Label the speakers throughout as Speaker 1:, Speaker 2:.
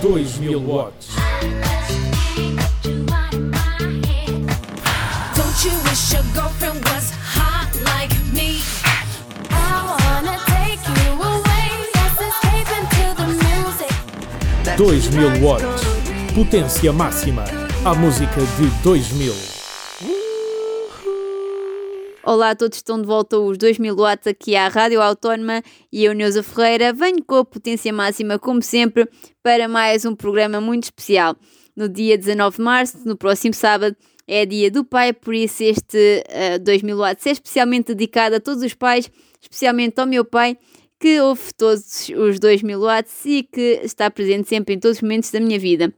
Speaker 1: 2000 watts.
Speaker 2: Don't you wish your girlfriend was hot like me?
Speaker 3: I wanna take you away. Let's escape into the music.
Speaker 1: 2000 watts. Potência máxima. A música de 2000.
Speaker 4: Olá a todos, estão de volta os 2000 watts aqui à Rádio Autónoma e eu, Neuza Ferreira, venho com a potência máxima, como sempre, para mais um programa muito especial. No dia 19 de março, no próximo sábado, é dia do pai, por isso este uh, 2000 watts é especialmente dedicado a todos os pais, especialmente ao meu pai, que ouve todos os 2000 watts e que está presente sempre em todos os momentos da minha vida.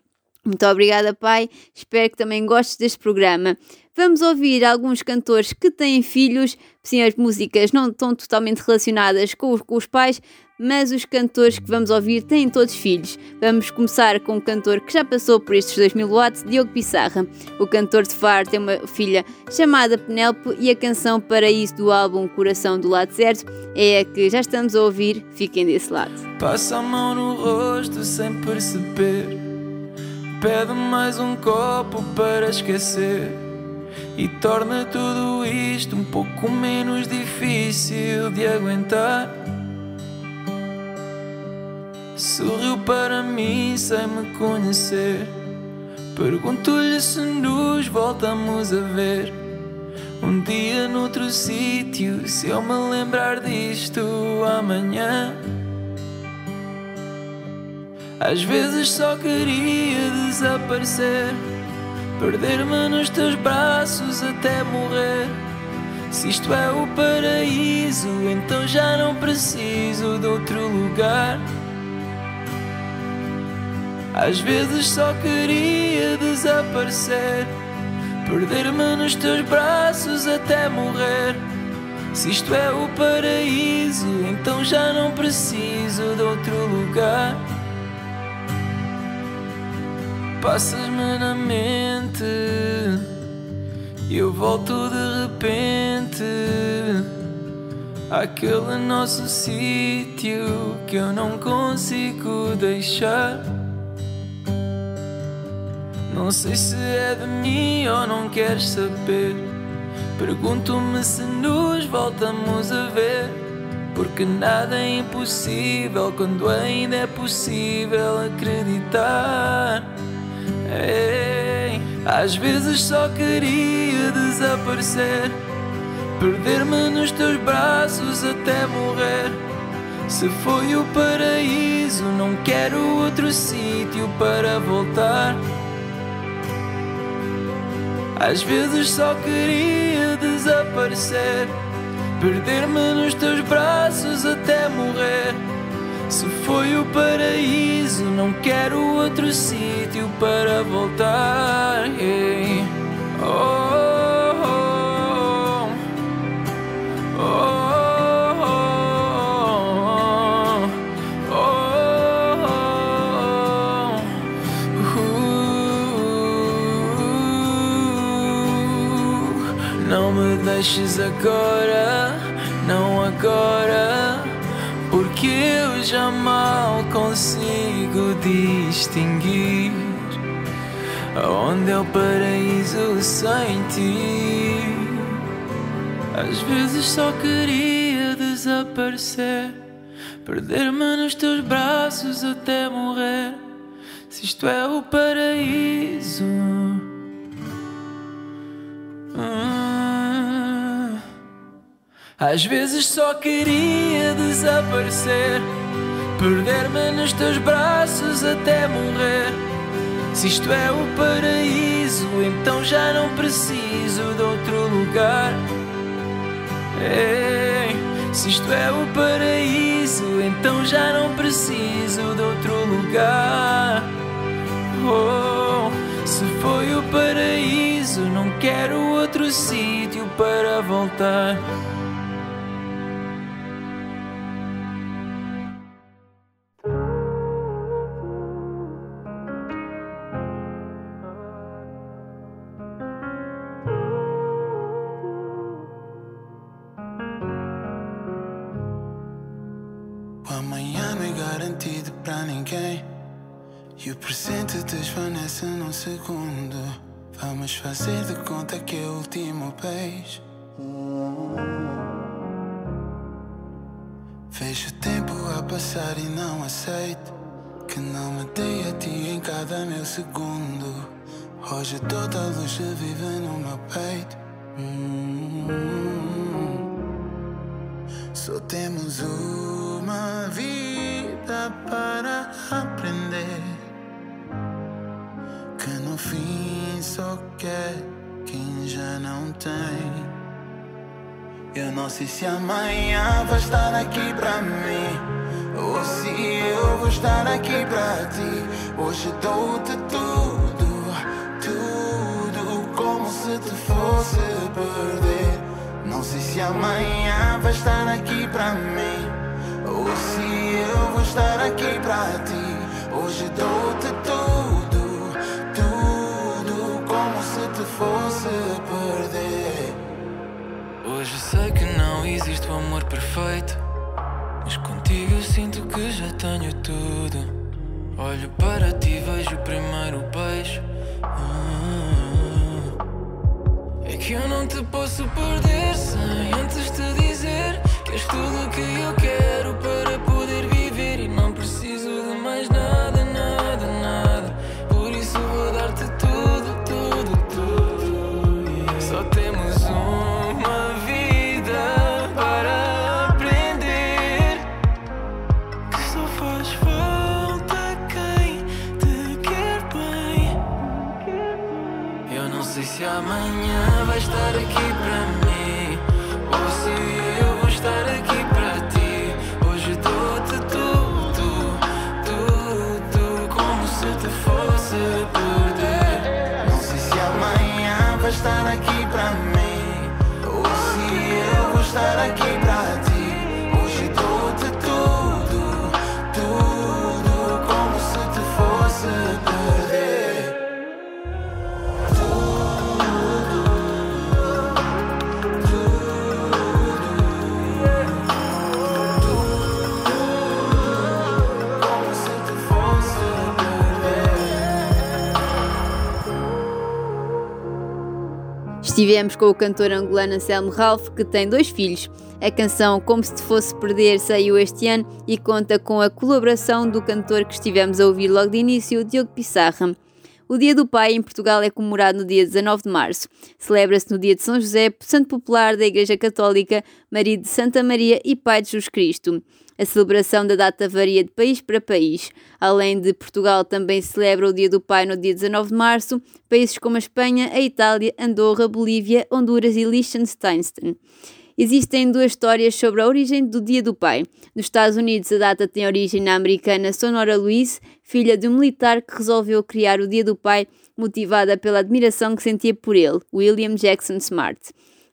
Speaker 4: Muito obrigada, pai. Espero que também gostes deste programa. Vamos ouvir alguns cantores que têm filhos. Sim, as músicas não estão totalmente relacionadas com os, com os pais, mas os cantores que vamos ouvir têm todos filhos. Vamos começar com um cantor que já passou por estes 2000 watts, Diogo Pissarra. O cantor de Faro tem uma filha chamada Penélope e a canção Paraíso do álbum Coração do Lado Certo é a que já estamos a ouvir. Fiquem desse lado.
Speaker 5: Passa a mão no rosto sem perceber. Pede mais um copo para esquecer. E torna tudo isto um pouco menos difícil de aguentar. Sorriu para mim sem me conhecer. Pergunto-lhe se nos voltamos a ver. Um dia noutro sítio, se eu me lembrar disto amanhã. Às vezes só queria desaparecer, perder-me nos teus braços até morrer. Se isto é o paraíso, então já não preciso de outro lugar. Às vezes só queria desaparecer, perder-me nos teus braços até morrer. Se isto é o paraíso, então já não preciso de outro lugar. Passas-me na mente e eu volto de repente àquele nosso sítio que eu não consigo deixar. Não sei se é de mim ou não queres saber. Pergunto-me se nos voltamos a ver. Porque nada é impossível quando ainda é possível acreditar. Ei, às vezes só queria desaparecer, perder-me nos teus braços até morrer. Se foi o paraíso, não quero outro sítio para voltar. Às vezes só queria desaparecer, perder-me nos teus braços até morrer. Se foi o paraíso, não quero outro sítio para voltar. Hey. Oh, oh, oh, oh. Não me deixes agora, não agora. Porque eu já mal consigo distinguir Onde é o paraíso sem ti. Às vezes só queria desaparecer Perder-me nos teus braços até morrer. Se isto é o paraíso. Hum. Às vezes só queria desaparecer, perder-me nos teus braços até morrer. Se isto é o paraíso, então já não preciso de outro lugar. Ei, se isto é o paraíso, então já não preciso de outro lugar. Oh, se foi o paraíso, não quero outro sítio para voltar.
Speaker 6: Vamos fazer de conta que é o último beijo. Vejo o tempo a passar e não aceito que não me dei a ti em cada meu segundo. Hoje toda a luz vive no meu peito. Só temos uma vida para aprender. No fim só quer quem já não tem. Eu não sei se amanhã vai estar aqui pra mim. Ou se eu vou estar aqui pra ti. Hoje dou-te tudo, tudo como se te fosse perder. Não sei se amanhã vai estar aqui pra mim. Ou se eu vou estar aqui pra ti. Hoje dou-te tudo,
Speaker 5: sei que não existe o amor perfeito. Mas contigo eu sinto que já tenho tudo. Olho para ti, vejo o primeiro beijo. Ah, É que eu não te posso perder sem antes te dizer que és tudo o que eu quero para
Speaker 4: Estivemos com o cantor angolano Anselmo Ralph, que tem dois filhos. A canção Como Se Te Fosse Perder saiu este ano e conta com a colaboração do cantor que estivemos a ouvir logo de início, Diogo Pissarra. O Dia do Pai em Portugal é comemorado no dia 19 de março. Celebra-se no dia de São José, santo popular da Igreja Católica, marido de Santa Maria e pai de Jesus Cristo. A celebração da data varia de país para país. Além de Portugal, também celebra o Dia do Pai no dia 19 de março, países como a Espanha, a Itália, Andorra, Bolívia, Honduras e Liechtenstein. Existem duas histórias sobre a origem do Dia do Pai. Nos Estados Unidos, a data tem origem na americana Sonora Louise, filha de um militar que resolveu criar o Dia do Pai, motivada pela admiração que sentia por ele, William Jackson Smart.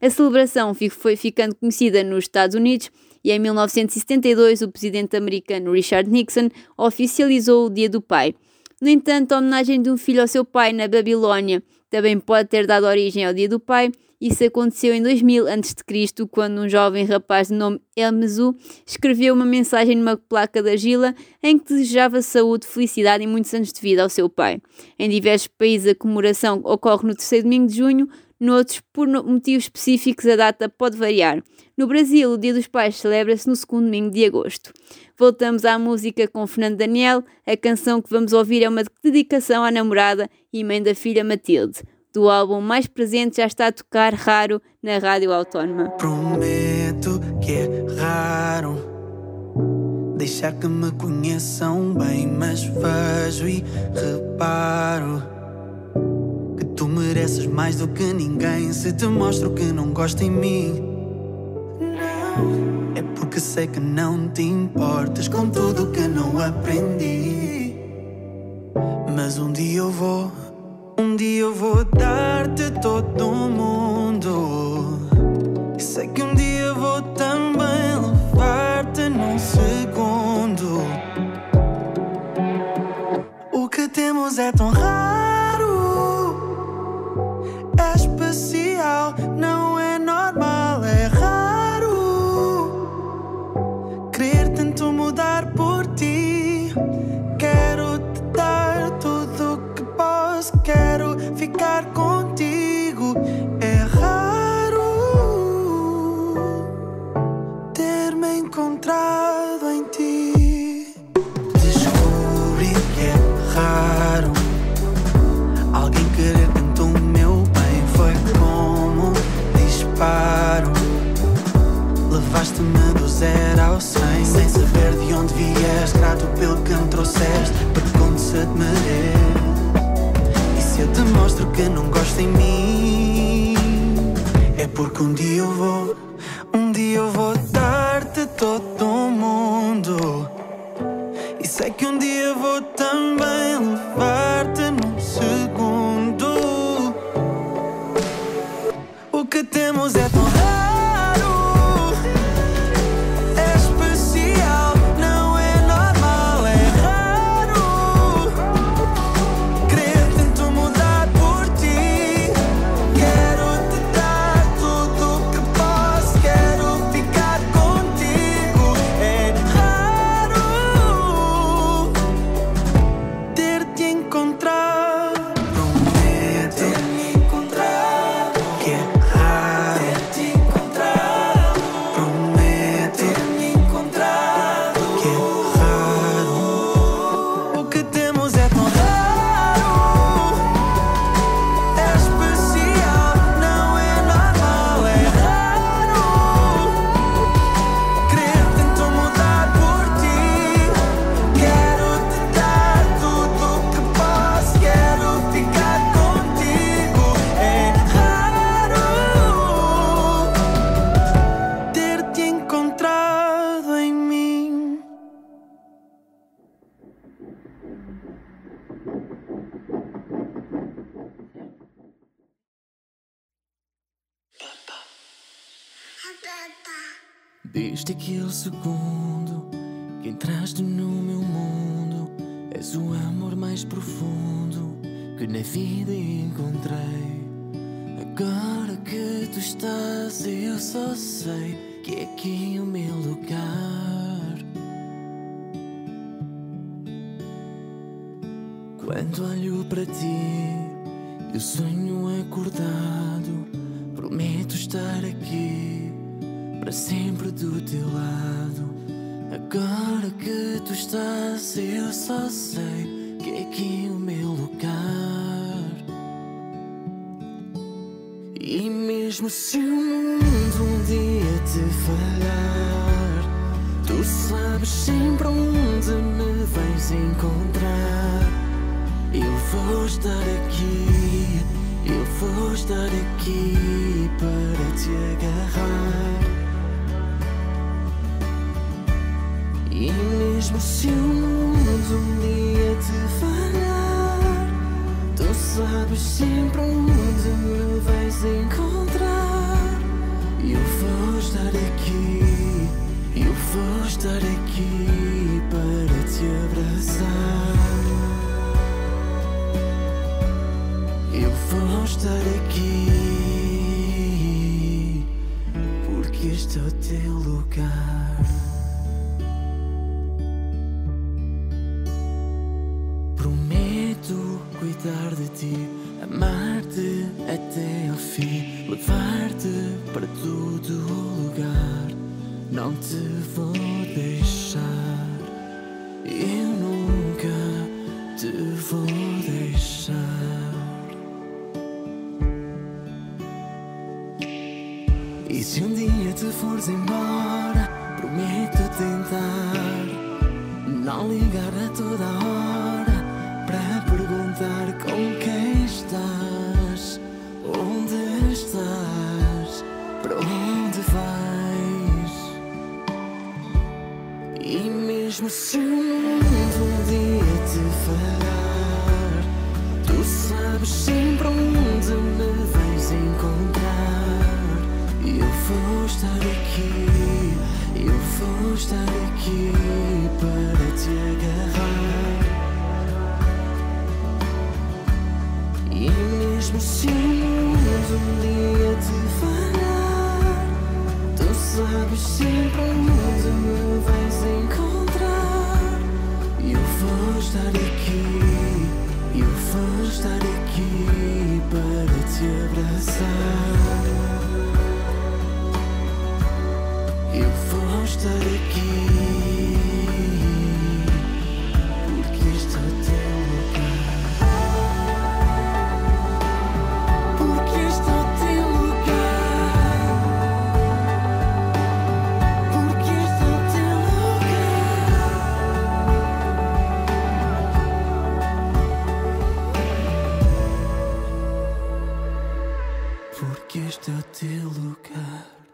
Speaker 4: A celebração foi ficando conhecida nos Estados Unidos e em 1972 o presidente americano Richard Nixon oficializou o Dia do Pai. No entanto, a homenagem de um filho ao seu pai na Babilónia também pode ter dado origem ao Dia do Pai. Isso aconteceu em 2000 a.C., quando um jovem rapaz de nome Elmezu escreveu uma mensagem numa placa de argila em que desejava saúde, felicidade e muitos anos de vida ao seu pai. Em diversos países a comemoração ocorre no terceiro domingo de junho, noutros, por motivos específicos, a data pode variar. No Brasil, o Dia dos Pais celebra-se no segundo domingo de agosto. Voltamos à música com Fernando Daniel. A canção que vamos ouvir é uma dedicação à namorada e mãe da filha Matilde. Do álbum Mais Presente já está a tocar raro na Rádio Autónoma.
Speaker 6: Prometo que é raro deixar que me conheçam bem, mas vejo e reparo que tu mereces mais do que ninguém. Se te mostro que não gosto em mim, é porque sei que não te importas com tudo que não aprendi. Mas um dia eu vou, um dia eu vou dar-te todo o mundo. E sei que um dia eu vou também levar-te num segundo. O que temos é tão raro, encontrado em ti. Descobri que é raro alguém querer tanto o meu bem. Foi como um disparo. Levaste-me do zero ao cem Sem saber de onde vieste Grato pelo que me trouxeste Pergunto se te mereço E se eu te mostro que não gosto em mim É porque um dia eu vou Um dia eu vou
Speaker 7: Desde aquele segundo que entraste no meu mundo, és o amor mais profundo que na vida encontrei. Agora que tu estás, eu só sei que é aqui o meu lugar. Quando olho para ti, eu sonho acordado. Prometo estar aqui para sempre do teu lado. Agora que tu estás, eu só sei que é aqui o meu lugar. E mesmo se o mundo um dia te falhar, tu sabes sempre onde me vais encontrar. Eu vou estar aqui, eu vou estar aqui para te agarrar. E mesmo se o mundo um dia te falhar, tu sabes sempre onde me vais encontrar. Eu vou estar aqui, eu vou estar aqui para te abraçar. Vou estar aqui, porque este é o teu lugar. Prometo cuidar de ti, amar-te até ao fim, levar-te para todo o lugar. Não te vou deixar, eu nunca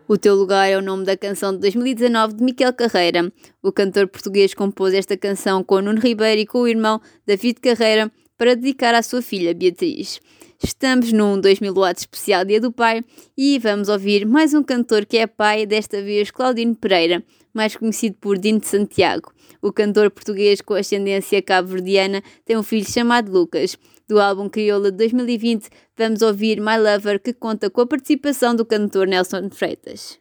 Speaker 7: O
Speaker 4: Teu Lugar é o nome da canção de 2019 de Miquel Carreira. O cantor português compôs esta canção com Nuno Ribeiro e com o irmão David Carreira para dedicar à sua filha Beatriz. Estamos num 2000 watts especial Dia do Pai e vamos ouvir mais um cantor que é pai, desta vez Claudino Pereira, mais conhecido por Dino de Santiago. O cantor português com ascendência cabo-verdiana tem um filho chamado Lucas. Do álbum Crioula de 2020, vamos ouvir My Lover, que conta com a participação do cantor Nelson Freitas.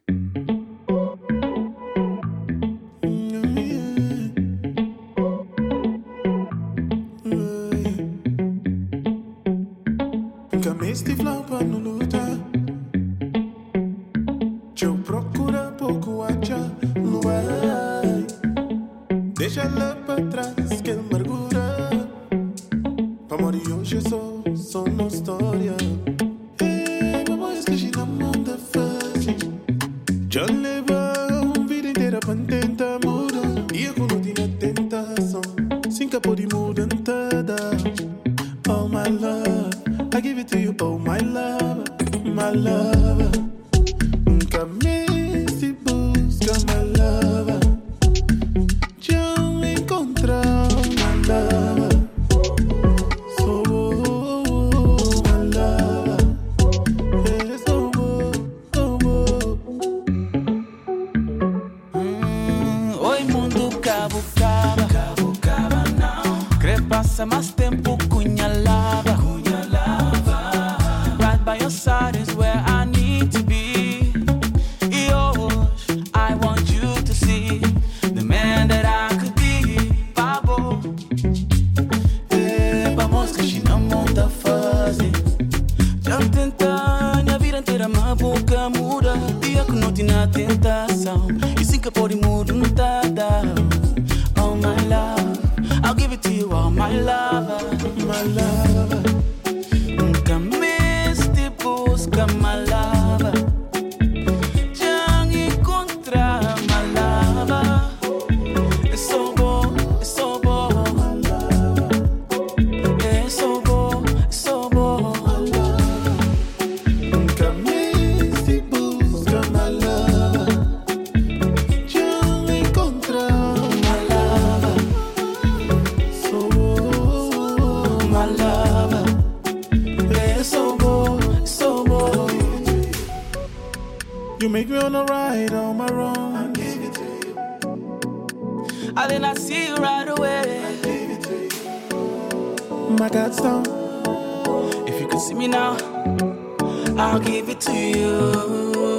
Speaker 8: No procura pouco Deixa ela pra trás make me wanna ride on my own. I gave it to you.
Speaker 9: I did not see you right away. I gave it to you. My
Speaker 8: God's down.
Speaker 9: If you could see me now, I'll give it to you.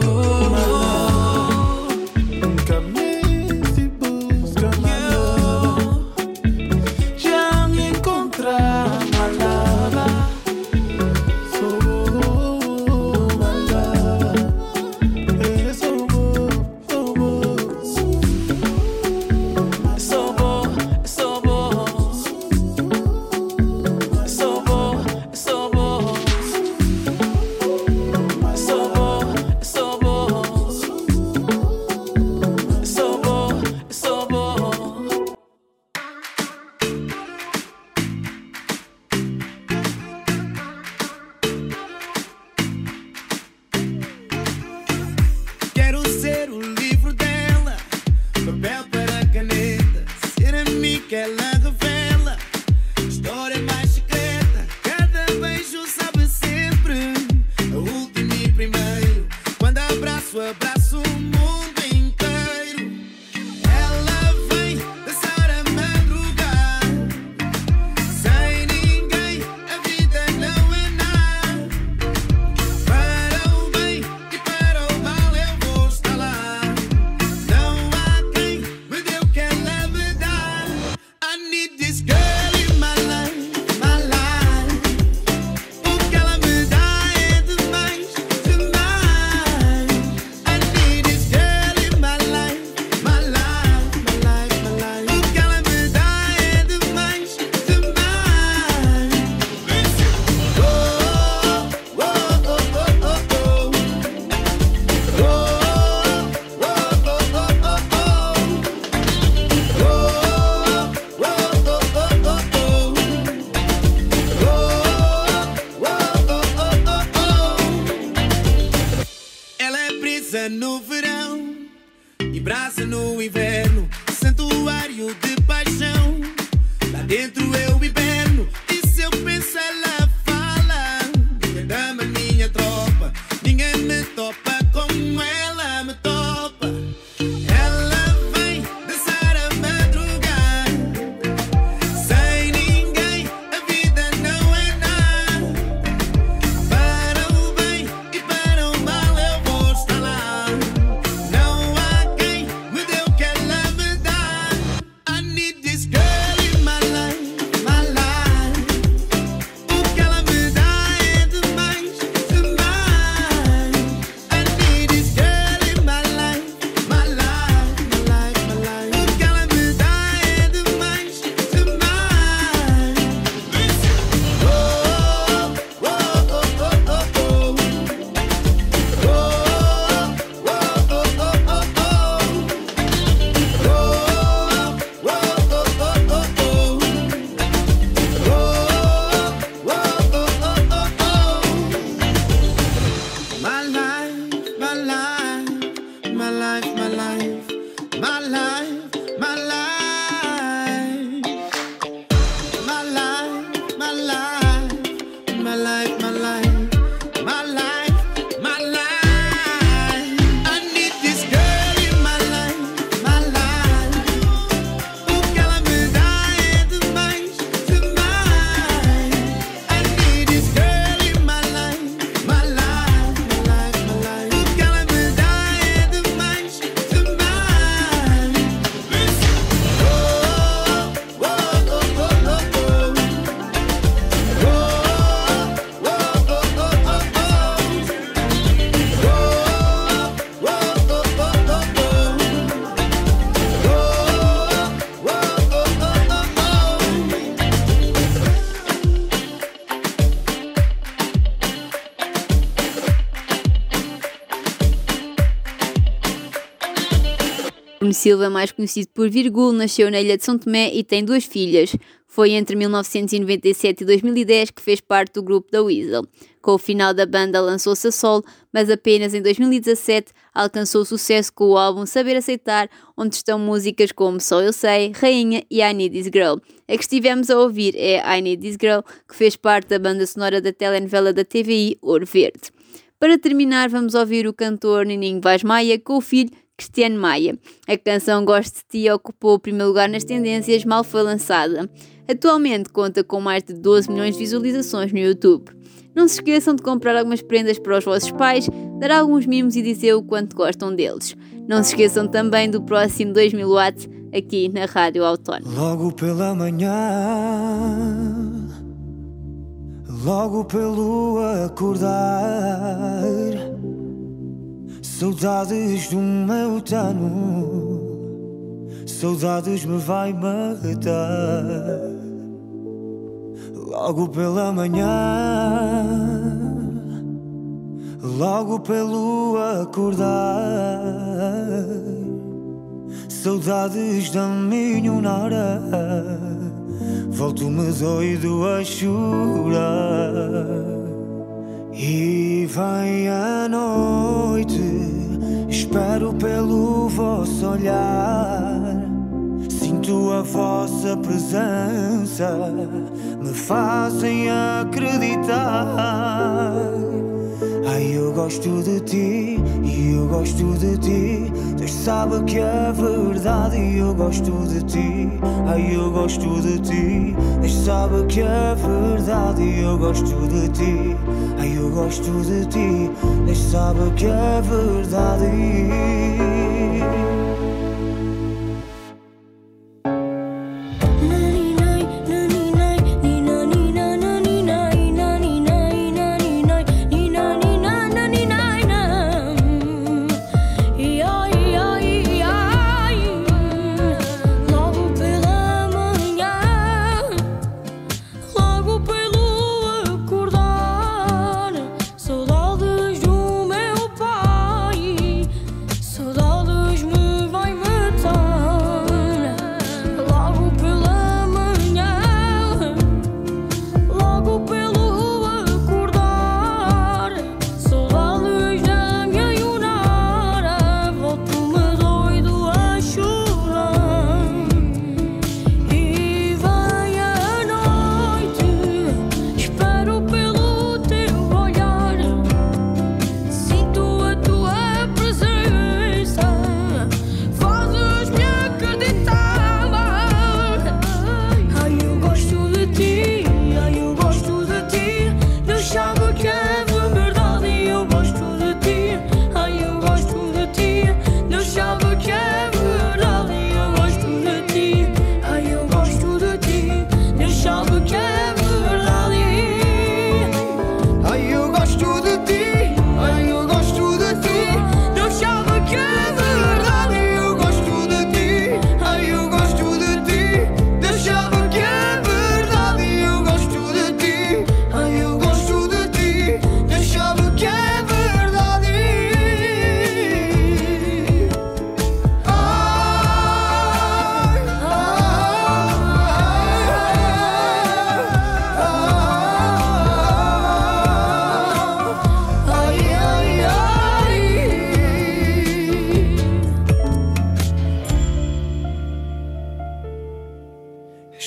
Speaker 4: Silva, mais conhecido por Virgul, nasceu na ilha de São Tomé e tem duas filhas. Foi entre 1997 e 2010 que fez parte do grupo da Weasel. Com o final da banda lançou-se a solo, mas apenas em 2017 alcançou sucesso com o álbum Saber Aceitar, onde estão músicas como Só Eu Sei, Rainha e I Need This Girl. A que estivemos a ouvir é I Need This Girl, que fez parte da banda sonora da telenovela da TVI Ouro Verde. Para terminar, vamos ouvir o cantor Nininho Vaz Maia com o filho Cristiano Maia. A canção Gosto de Ti ocupou o primeiro lugar nas tendências, mal foi lançada. Atualmente conta com mais de 12 milhões de visualizações no YouTube. Não se esqueçam de comprar algumas prendas para os vossos pais, dar alguns mimos e dizer o quanto gostam deles. Não se esqueçam também do próximo 2000 watts aqui na Rádio Autónoma.
Speaker 10: Logo pela manhã, logo pelo acordar, saudades do meu tano, saudades me vai matar. Logo pela manhã, logo pelo acordar. Saudades da minha nora. Volto-me doido a chorar. E vem a noite Espero pelo vosso olhar Sinto a vossa presença Me fazem acreditar Ai, eu gosto de ti e eu gosto de ti. Deus sabe que é verdade e eu gosto de ti. Ai, eu gosto de ti. Deus sabe que é verdade e eu gosto de ti. Eu gosto de ti. Deus sabe que é verdade.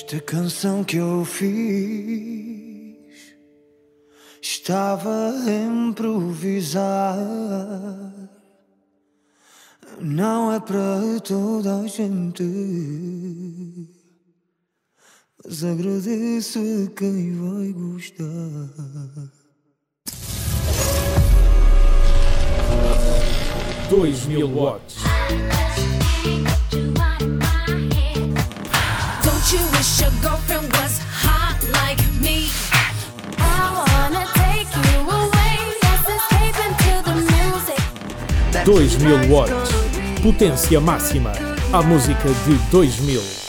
Speaker 10: Esta canção que eu fiz estava a improvisar. Não é para toda a gente, mas agradeço a quem vai gostar.
Speaker 1: 2000 watts.
Speaker 2: Don't you wish your girlfriend was hot like me?
Speaker 3: I wanna take you away. Let's escape into the music.
Speaker 1: 2000 watts. Potência máxima. A música de 2000.